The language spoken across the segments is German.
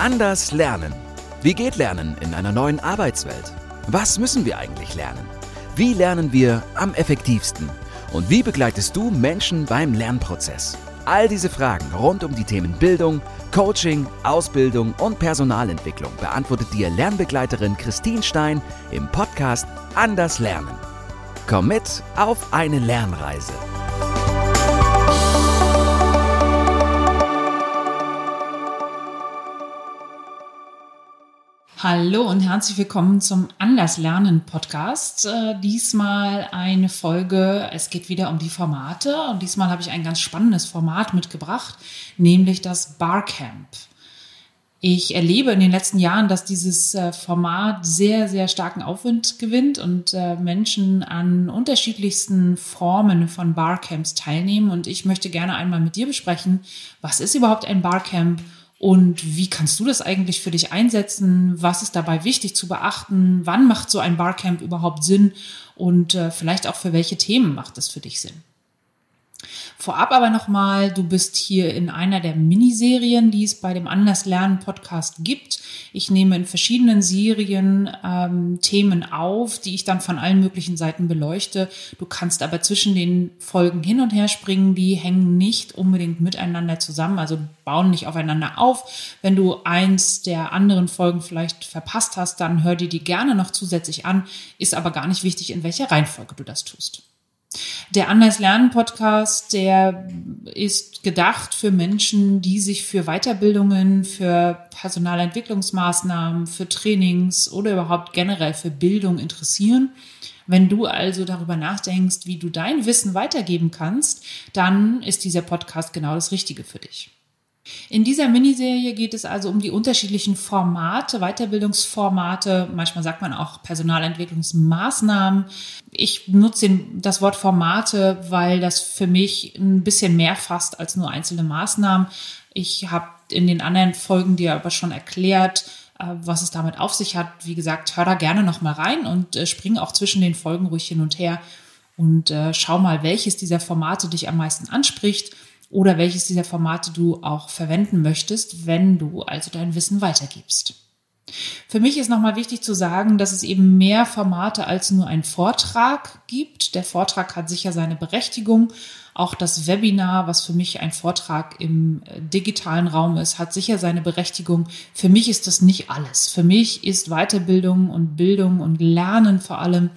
Anders lernen. Wie geht Lernen in einer neuen Arbeitswelt? Was müssen wir eigentlich lernen? Wie lernen wir am effektivsten? Und wie begleitest du Menschen beim Lernprozess? All diese Fragen rund um die Themen Bildung, Coaching, Ausbildung und Personalentwicklung beantwortet dir Lernbegleiterin Christine Stein im Podcast Anders Lernen. Komm mit auf eine Lernreise. Hallo und herzlich willkommen zum Anders Lernen Podcast. Äh, diesmal eine Folge, es geht wieder um die Formate und diesmal habe ich ein ganz spannendes Format mitgebracht, nämlich das Barcamp. Ich erlebe in den letzten Jahren, dass dieses äh, Format sehr, sehr starken Aufwind gewinnt und äh, Menschen an unterschiedlichsten Formen von Barcamps teilnehmen. Und ich möchte gerne einmal mit dir besprechen, was ist überhaupt ein Barcamp und wie kannst du das eigentlich für dich einsetzen? Was ist dabei wichtig zu beachten? Wann macht so ein Barcamp überhaupt Sinn? Und äh, vielleicht auch für welche Themen macht es für dich Sinn? Vorab aber nochmal, du bist hier in einer der Miniserien, die es bei dem Anders Lernen Podcast gibt. Ich nehme in verschiedenen Serien ähm, Themen auf, die ich dann von allen möglichen Seiten beleuchte. Du kannst aber zwischen den Folgen hin und her springen, die hängen nicht unbedingt miteinander zusammen, also bauen nicht aufeinander auf. Wenn du eins der anderen Folgen vielleicht verpasst hast, dann hör dir die gerne noch zusätzlich an, ist aber gar nicht wichtig, in welcher Reihenfolge du das tust. Der Anders Lernen Podcast, der ist gedacht für Menschen, die sich für Weiterbildungen, für Personalentwicklungsmaßnahmen, für Trainings oder überhaupt generell für Bildung interessieren. Wenn du also darüber nachdenkst, wie du dein Wissen weitergeben kannst, dann ist dieser Podcast genau das Richtige für dich. In dieser Miniserie geht es also um die unterschiedlichen Formate, Weiterbildungsformate, manchmal sagt man auch Personalentwicklungsmaßnahmen. Ich nutze das Wort Formate, weil das für mich ein bisschen mehr fasst als nur einzelne Maßnahmen. Ich habe in den anderen Folgen dir aber schon erklärt, äh, was es damit auf sich hat. Wie gesagt, hör da gerne noch mal rein und äh, spring auch zwischen den Folgen ruhig hin und her und äh, schau mal, welches dieser Formate dich am meisten anspricht oder welches dieser Formate du auch verwenden möchtest, wenn du also dein Wissen weitergibst. Für mich ist nochmal wichtig zu sagen, dass es eben mehr Formate als nur ein Vortrag gibt. Der Vortrag hat sicher seine Berechtigung. Auch das Webinar, was für mich ein Vortrag im äh, digitalen Raum ist, hat sicher seine Berechtigung. Für mich ist das nicht alles. Für mich ist Weiterbildung und Bildung und Lernen vor allem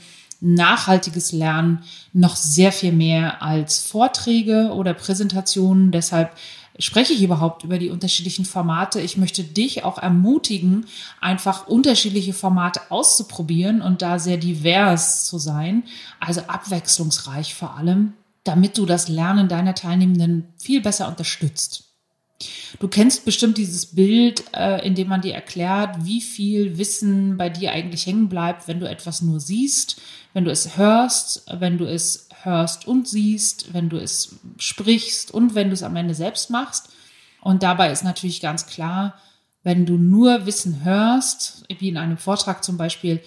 nachhaltiges Lernen noch sehr viel mehr als Vorträge oder Präsentationen. Deshalb spreche ich überhaupt über die unterschiedlichen Formate. Ich möchte dich auch ermutigen, einfach unterschiedliche Formate auszuprobieren und da sehr divers zu sein, also abwechslungsreich vor allem, damit du das Lernen deiner Teilnehmenden viel besser unterstützt. Du kennst bestimmt dieses Bild, äh, in dem man dir erklärt, wie viel Wissen bei dir eigentlich hängen bleibt, wenn du etwas nur siehst, wenn du es hörst, wenn du es hörst und siehst, wenn du es sprichst und wenn du es am Ende selbst machst. Und dabei ist natürlich ganz klar, wenn du nur Wissen hörst, wie in einem Vortrag zum Beispiel,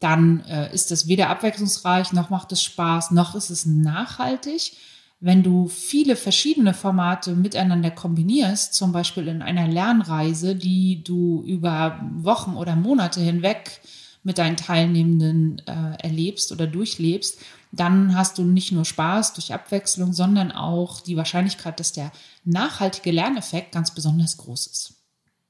dann äh, ist es weder abwechslungsreich, noch macht es Spaß, noch ist es nachhaltig. Wenn du viele verschiedene Formate miteinander kombinierst, zum Beispiel in einer Lernreise, die du über Wochen oder Monate hinweg mit deinen Teilnehmenden äh, erlebst oder durchlebst, dann hast du nicht nur Spaß durch Abwechslung, sondern auch die Wahrscheinlichkeit, dass der nachhaltige Lerneffekt ganz besonders groß ist.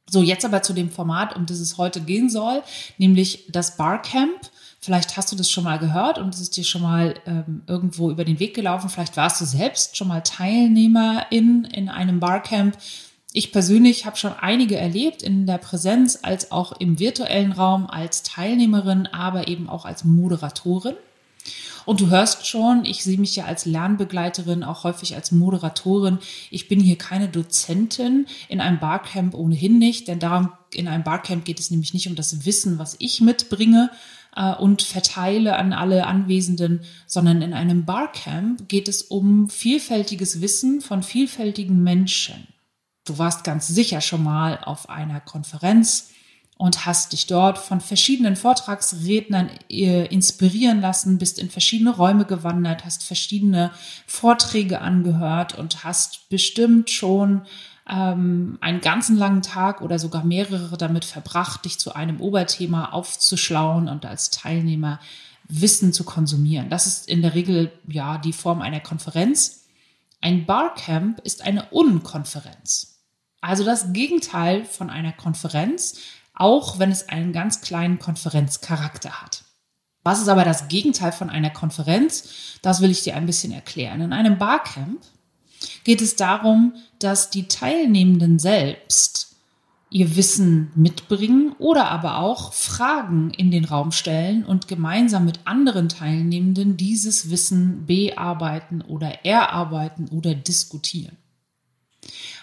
So, jetzt aber zu dem Format, um das es heute gehen soll, nämlich das Barcamp. Vielleicht hast du das schon mal gehört und es ist dir schon mal ähm, irgendwo über den Weg gelaufen. Vielleicht warst du selbst schon mal Teilnehmerin in einem Barcamp. Ich persönlich habe schon einige erlebt in der Präsenz als auch im virtuellen Raum als Teilnehmerin, aber eben auch als Moderatorin. Und du hörst schon, ich sehe mich ja als Lernbegleiterin, auch häufig als Moderatorin. Ich bin hier keine Dozentin, in einem Barcamp ohnehin nicht, denn darum, in einem Barcamp geht es nämlich nicht um das Wissen, was ich mitbringe, äh, und verteile an alle Anwesenden, sondern in einem Barcamp geht es um vielfältiges Wissen von vielfältigen Menschen. Du warst ganz sicher schon mal auf einer Konferenz und hast dich dort von verschiedenen Vortragsrednern äh, inspirieren lassen, bist in verschiedene Räume gewandert, hast verschiedene Vorträge angehört und hast bestimmt schon ähm, einen ganzen langen Tag oder sogar mehrere damit verbracht, dich zu einem Oberthema aufzuschlauen und als Teilnehmer Wissen zu konsumieren. Das ist in der Regel ja die Form einer Konferenz. Ein Barcamp ist eine Unkonferenz. Also das Gegenteil von einer Konferenz, auch wenn es einen ganz kleinen Konferenzcharakter hat. Was ist aber das Gegenteil von einer Konferenz? Das will ich dir ein bisschen erklären. In einem Barcamp geht es darum, dass die Teilnehmenden selbst ihr Wissen mitbringen oder aber auch Fragen in den Raum stellen und gemeinsam mit anderen Teilnehmenden dieses Wissen bearbeiten oder erarbeiten oder diskutieren.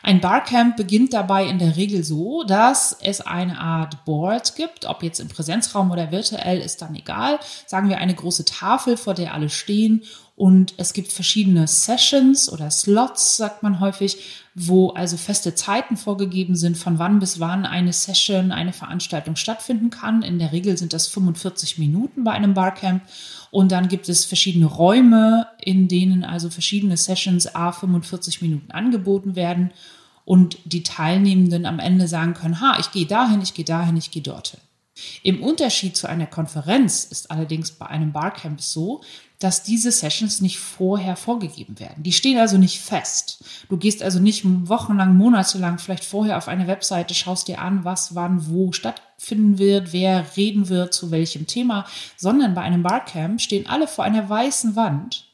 Ein Barcamp beginnt dabei in der Regel so, dass es eine Art Board gibt, ob jetzt im Präsenzraum oder virtuell, ist dann egal. Sagen wir eine große Tafel, vor der alle stehen und es gibt verschiedene Sessions oder Slots, sagt man häufig, wo also feste Zeiten vorgegeben sind, von wann bis wann eine Session, eine Veranstaltung stattfinden kann. In der Regel sind das 45 Minuten bei einem Barcamp. Und dann gibt es verschiedene Räume, in denen also verschiedene Sessions a 45 Minuten angeboten werden und die Teilnehmenden am Ende sagen können, ha, ich gehe dahin, ich gehe dahin, ich gehe dorthin. Im Unterschied zu einer Konferenz ist allerdings bei einem Barcamp so, dass diese Sessions nicht vorher vorgegeben werden. Die stehen also nicht fest. Du gehst also nicht wochenlang, monatelang vielleicht vorher auf eine Webseite, schaust dir an, was wann wo stattfinden wird, wer reden wird, zu welchem Thema, sondern bei einem Barcamp stehen alle vor einer weißen Wand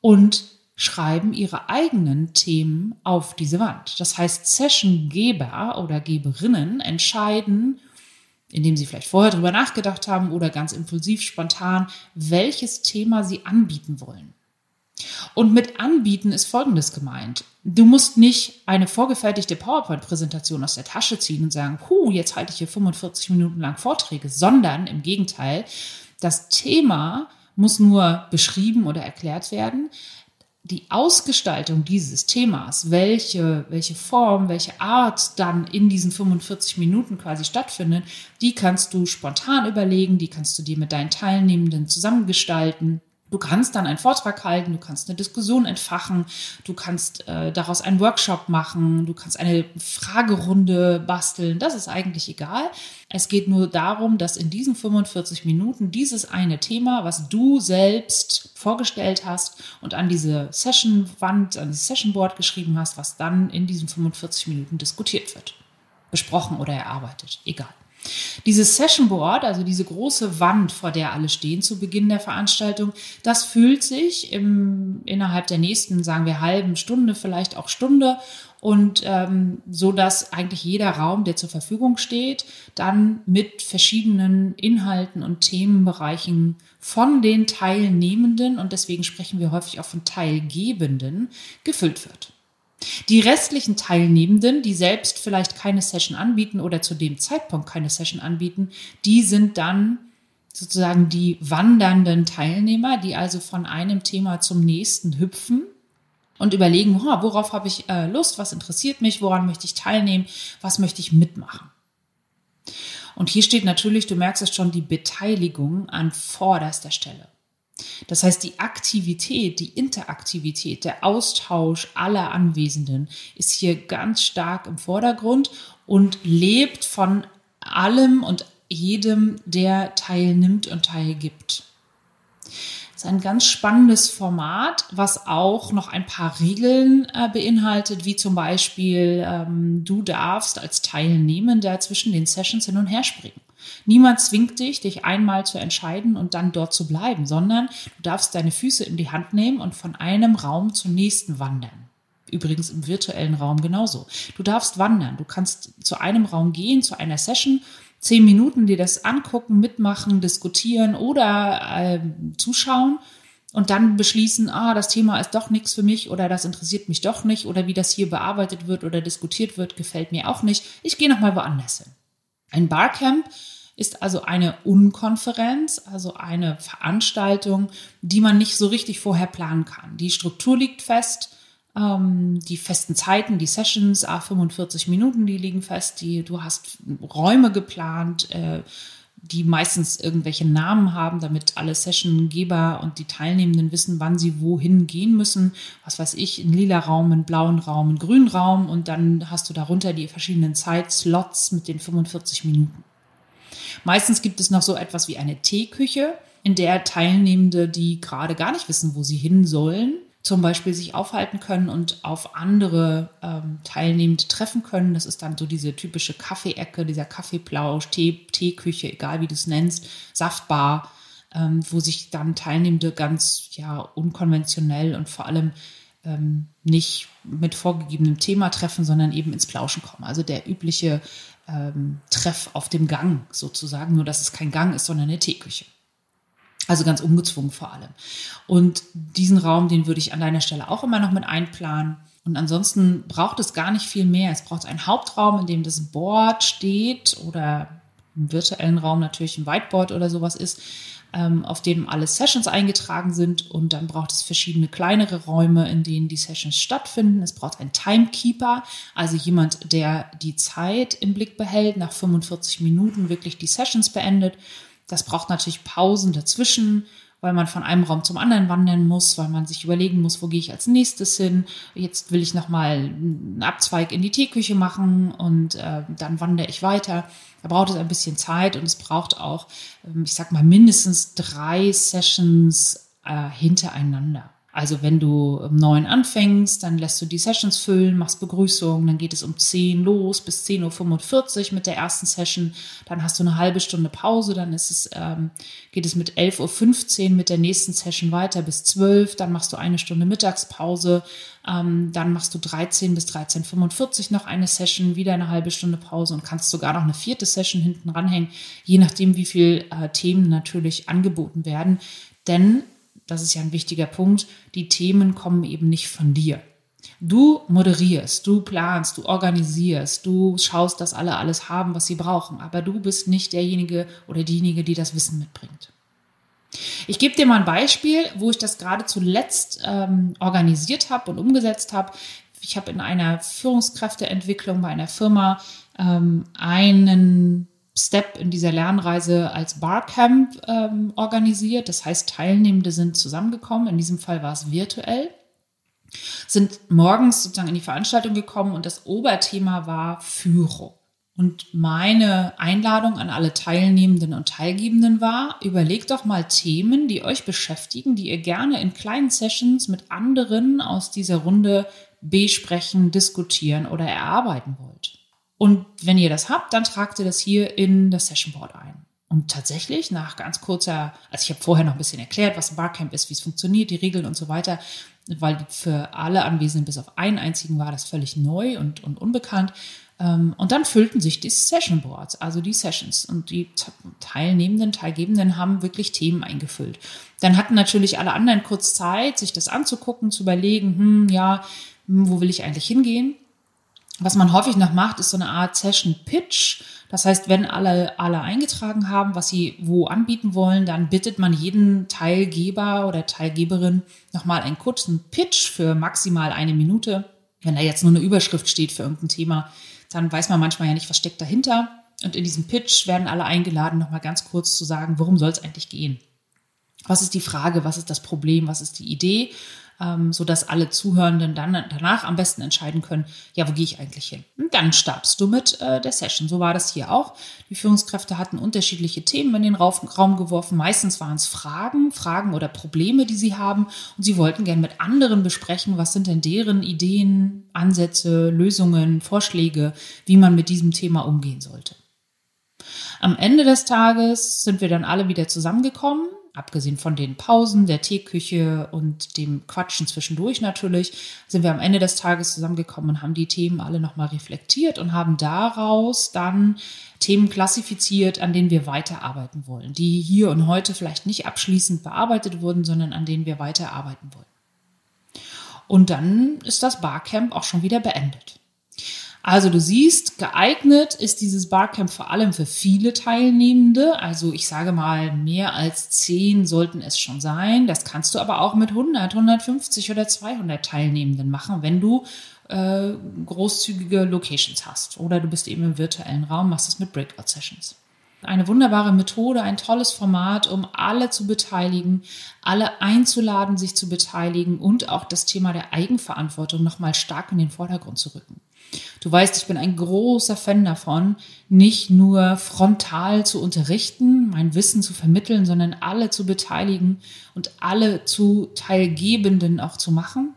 und schreiben ihre eigenen Themen auf diese Wand. Das heißt, Sessiongeber oder Geberinnen entscheiden, indem sie vielleicht vorher drüber nachgedacht haben oder ganz impulsiv, spontan, welches Thema sie anbieten wollen. Und mit anbieten ist Folgendes gemeint. Du musst nicht eine vorgefertigte PowerPoint-Präsentation aus der Tasche ziehen und sagen, puh, jetzt halte ich hier 45 Minuten lang Vorträge, sondern im Gegenteil, das Thema muss nur beschrieben oder erklärt werden die Ausgestaltung dieses Themas, welche, welche Form, welche Art dann in diesen 45 Minuten quasi stattfindet, die kannst du spontan überlegen, die kannst du dir mit deinen Teilnehmenden zusammengestalten. Du kannst dann einen Vortrag halten, du kannst eine Diskussion entfachen, du kannst äh, daraus einen Workshop machen, du kannst eine Fragerunde basteln, das ist eigentlich egal. Es geht nur darum, dass in diesen 45 Minuten dieses eine Thema, was du selbst vorgestellt hast und an diese Session-Wand, an das Session-Board geschrieben hast, was dann in diesen 45 Minuten diskutiert wird, besprochen oder erarbeitet, egal. Dieses Session Board, also diese große Wand, vor der alle stehen zu Beginn der Veranstaltung, das fühlt sich im, innerhalb der nächsten, sagen wir, halben Stunde, vielleicht auch Stunde und ähm, so dass eigentlich jeder Raum, der zur Verfügung steht, dann mit verschiedenen Inhalten und Themenbereichen von den Teilnehmenden und deswegen sprechen wir häufig auch von Teilgebenden gefüllt wird. Die restlichen Teilnehmenden, die selbst vielleicht keine Session anbieten oder zu dem Zeitpunkt keine Session anbieten, die sind dann sozusagen die wandernden Teilnehmer, die also von einem Thema zum nächsten hüpfen und überlegen, worauf habe ich äh, Lust, was interessiert mich, woran möchte ich teilnehmen, was möchte ich mitmachen. Und hier steht natürlich, du merkst es schon, die Beteiligung an vorderster Stelle. Das heißt, die Aktivität, die Interaktivität, der Austausch aller Anwesenden ist hier ganz stark im Vordergrund und lebt von allem und jedem, der teilnimmt und teilgibt. Das ist ein ganz spannendes Format, was auch noch ein paar Regeln äh, beinhaltet, wie zum Beispiel, ähm, du darfst als Teilnehmender zwischen den Sessions hin und her springen. Niemand zwingt dich, dich einmal zu entscheiden und dann dort zu bleiben, sondern du darfst deine Füße in die Hand nehmen und von einem Raum zum nächsten wandern. Übrigens im virtuellen Raum genauso. Du darfst wandern. Du kannst zu einem Raum gehen, zu einer Session, zehn Minuten dir das angucken, mitmachen, diskutieren oder äh, zuschauen und dann beschließen, ah, das Thema ist doch nichts für mich oder das interessiert mich doch nicht oder wie das hier bearbeitet wird oder diskutiert wird, gefällt mir auch nicht. Ich gehe noch mal woanders hin. Ein Barcamp ist also eine Unkonferenz, also eine Veranstaltung, die man nicht so richtig vorher planen kann. Die Struktur liegt fest. Ähm, die festen Zeiten, die Sessions, a 45 Minuten, die liegen fest. Die, du hast Räume geplant, äh, die meistens irgendwelche Namen haben, damit alle Sessiongeber und die Teilnehmenden wissen, wann sie wohin gehen müssen. Was weiß ich, einen lila Raum, einen blauen Raum, einen grünen Raum und dann hast du darunter die verschiedenen Zeitslots mit den 45 Minuten. Meistens gibt es noch so etwas wie eine Teeküche, in der Teilnehmende, die gerade gar nicht wissen, wo sie hin sollen, zum Beispiel sich aufhalten können und auf andere ähm, Teilnehmende treffen können. Das ist dann so diese typische Kaffeeecke, dieser Kaffeeplausch, Tee, Teeküche, egal wie du es nennst, Saftbar, ähm, wo sich dann Teilnehmende ganz ja unkonventionell und vor allem ähm, nicht mit vorgegebenem Thema treffen, sondern eben ins Plauschen kommen. Also der übliche ähm, Treff auf dem Gang sozusagen, nur dass es kein Gang ist, sondern eine Teeküche. Also ganz ungezwungen vor allem. Und diesen Raum, den würde ich an deiner Stelle auch immer noch mit einplanen. Und ansonsten braucht es gar nicht viel mehr. Es braucht einen Hauptraum, in dem das Board steht oder im virtuellen Raum natürlich ein Whiteboard oder sowas ist, auf dem alle Sessions eingetragen sind. Und dann braucht es verschiedene kleinere Räume, in denen die Sessions stattfinden. Es braucht einen Timekeeper, also jemand, der die Zeit im Blick behält, nach 45 Minuten wirklich die Sessions beendet. Das braucht natürlich Pausen dazwischen, weil man von einem Raum zum anderen wandern muss, weil man sich überlegen muss, wo gehe ich als nächstes hin. Jetzt will ich nochmal einen Abzweig in die Teeküche machen und äh, dann wandere ich weiter. Da braucht es ein bisschen Zeit und es braucht auch, ähm, ich sag mal, mindestens drei Sessions äh, hintereinander. Also wenn du um neun anfängst, dann lässt du die Sessions füllen, machst Begrüßung, dann geht es um zehn los bis 10.45 Uhr mit der ersten Session, dann hast du eine halbe Stunde Pause, dann ist es, ähm, geht es mit 11.15 Uhr mit der nächsten Session weiter bis 12, dann machst du eine Stunde Mittagspause, ähm, dann machst du 13 bis 13.45 Uhr noch eine Session, wieder eine halbe Stunde Pause und kannst sogar noch eine vierte Session hinten ranhängen, je nachdem, wie viel äh, Themen natürlich angeboten werden. Denn das ist ja ein wichtiger Punkt, die Themen kommen eben nicht von dir. Du moderierst, du planst, du organisierst, du schaust, dass alle alles haben, was sie brauchen, aber du bist nicht derjenige oder diejenige, die das Wissen mitbringt. Ich gebe dir mal ein Beispiel, wo ich das gerade zuletzt ähm, organisiert habe und umgesetzt habe. Ich habe in einer Führungskräfteentwicklung bei einer Firma ähm, einen Step in dieser Lernreise als Barcamp ähm, organisiert. Das heißt, Teilnehmende sind zusammengekommen. In diesem Fall war es virtuell. Sind morgens sozusagen in die Veranstaltung gekommen und das Oberthema war Führung. Und meine Einladung an alle Teilnehmenden und Teilgebenden war, überlegt doch mal Themen, die euch beschäftigen, die ihr gerne in kleinen Sessions mit anderen aus dieser Runde besprechen, diskutieren oder erarbeiten wollt. Und wenn ihr das habt, dann tragt ihr das hier in das Session Board ein. Und tatsächlich, nach ganz kurzer, also ich habe vorher noch ein bisschen erklärt, was ein Barcamp ist, wie es funktioniert, die Regeln und so weiter, weil für alle Anwesenden bis auf einen einzigen war das völlig neu und, und unbekannt. Ähm, und dann füllten sich die Session Boards, also die Sessions. Und die Teilnehmenden, Teilgebenden haben wirklich Themen eingefüllt. Dann hatten natürlich alle anderen kurz Zeit, sich das anzugucken, zu überlegen, hm, ja, hm, wo will ich eigentlich hingehen? Was man häufig noch macht, ist so eine Art Session Pitch. Das heißt, wenn alle, alle eingetragen haben, was sie wo anbieten wollen, dann bittet man jeden Teilgeber oder Teilgeberin nochmal einen kurzen Pitch für maximal eine Minute. Wenn da jetzt nur eine Überschrift steht für irgendein Thema, dann weiß man manchmal ja nicht, was steckt dahinter. Und in diesem Pitch werden alle eingeladen, nochmal ganz kurz zu sagen, worum soll es eigentlich gehen? Was ist die Frage? Was ist das Problem? Was ist die Idee? ähm, so dass alle Zuhörenden dann danach am besten entscheiden können, ja, wo gehe ich eigentlich hin? Und dann startest du mit äh, der Session. So war das hier auch. Die Führungskräfte hatten unterschiedliche Themen in den Raum geworfen. Meistens waren es Fragen, Fragen oder Probleme, die sie haben. Und sie wollten gerne mit anderen besprechen, was sind denn deren Ideen, Ansätze, Lösungen, Vorschläge, wie man mit diesem Thema umgehen sollte. Am Ende des Tages sind wir dann alle wieder zusammengekommen abgesehen von den Pausen, der Teeküche und dem Quatschen zwischendurch natürlich, sind wir am Ende des Tages zusammengekommen und haben die Themen alle nochmal reflektiert und haben daraus dann Themen klassifiziert, an denen wir weiterarbeiten wollen, die hier und heute vielleicht nicht abschließend bearbeitet wurden, sondern an denen wir weiterarbeiten wollen. Und dann ist das Barcamp auch schon wieder beendet. Also du siehst, geeignet ist dieses Barcamp vor allem für viele Teilnehmende. Also ich sage mal, mehr als zehn sollten es schon sein. Das kannst du aber auch mit 100, 150 oder 200 Teilnehmenden machen, wenn du äh, großzügige Locations hast. Oder du bist eben im virtuellen Raum, machst es mit Breakout-Sessions. Eine wunderbare Methode, ein tolles Format, um alle zu beteiligen, alle einzuladen, sich zu beteiligen und auch das Thema der Eigenverantwortung nochmal stark in den Vordergrund zu rücken. Du weißt, ich bin ein großer Fan davon, nicht nur frontal zu unterrichten, mein Wissen zu vermitteln, sondern alle zu beteiligen und alle zu Teilgebenden auch zu machen.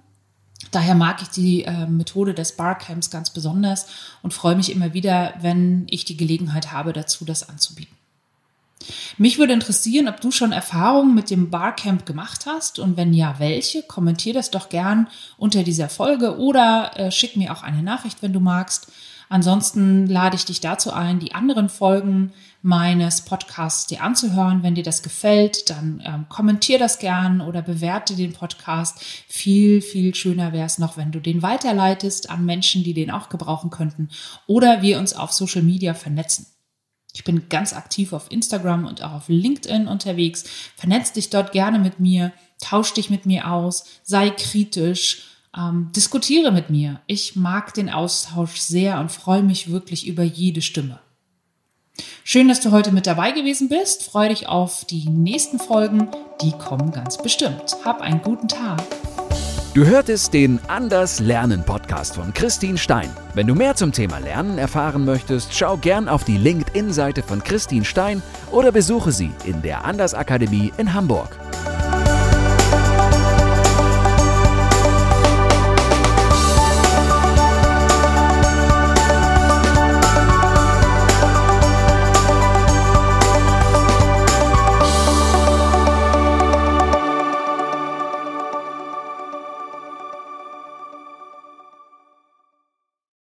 Daher mag ich die äh, Methode des Barcamps ganz besonders und freue mich immer wieder, wenn ich die Gelegenheit habe, dazu das anzubieten. Mich würde interessieren, ob du schon Erfahrungen mit dem Barcamp gemacht hast und wenn ja, welche. Kommentier das doch gern unter dieser Folge oder äh, schick mir auch eine Nachricht, wenn du magst. Ansonsten lade ich dich dazu ein, die anderen Folgen meines Podcasts dir anzuhören. Wenn dir das gefällt, dann ähm, kommentier das gern oder bewerte den Podcast. Viel, viel schöner wäre es noch, wenn du den weiterleitest an Menschen, die den auch gebrauchen könnten oder wir uns auf Social Media vernetzen. Ich bin ganz aktiv auf Instagram und auch auf LinkedIn unterwegs. Vernetz dich dort gerne mit mir, tausch dich mit mir aus, sei kritisch ähm, diskutiere mit mir. Ich mag den Austausch sehr und freue mich wirklich über jede Stimme. Schön, dass du heute mit dabei gewesen bist. Freue dich auf die nächsten Folgen. Die kommen ganz bestimmt. Hab einen guten Tag. Du hörtest den Anders Lernen Podcast von Christine Stein. Wenn du mehr zum Thema Lernen erfahren möchtest, schau gern auf die LinkedIn-Seite von Christine Stein oder besuche sie in der Anders Akademie in Hamburg.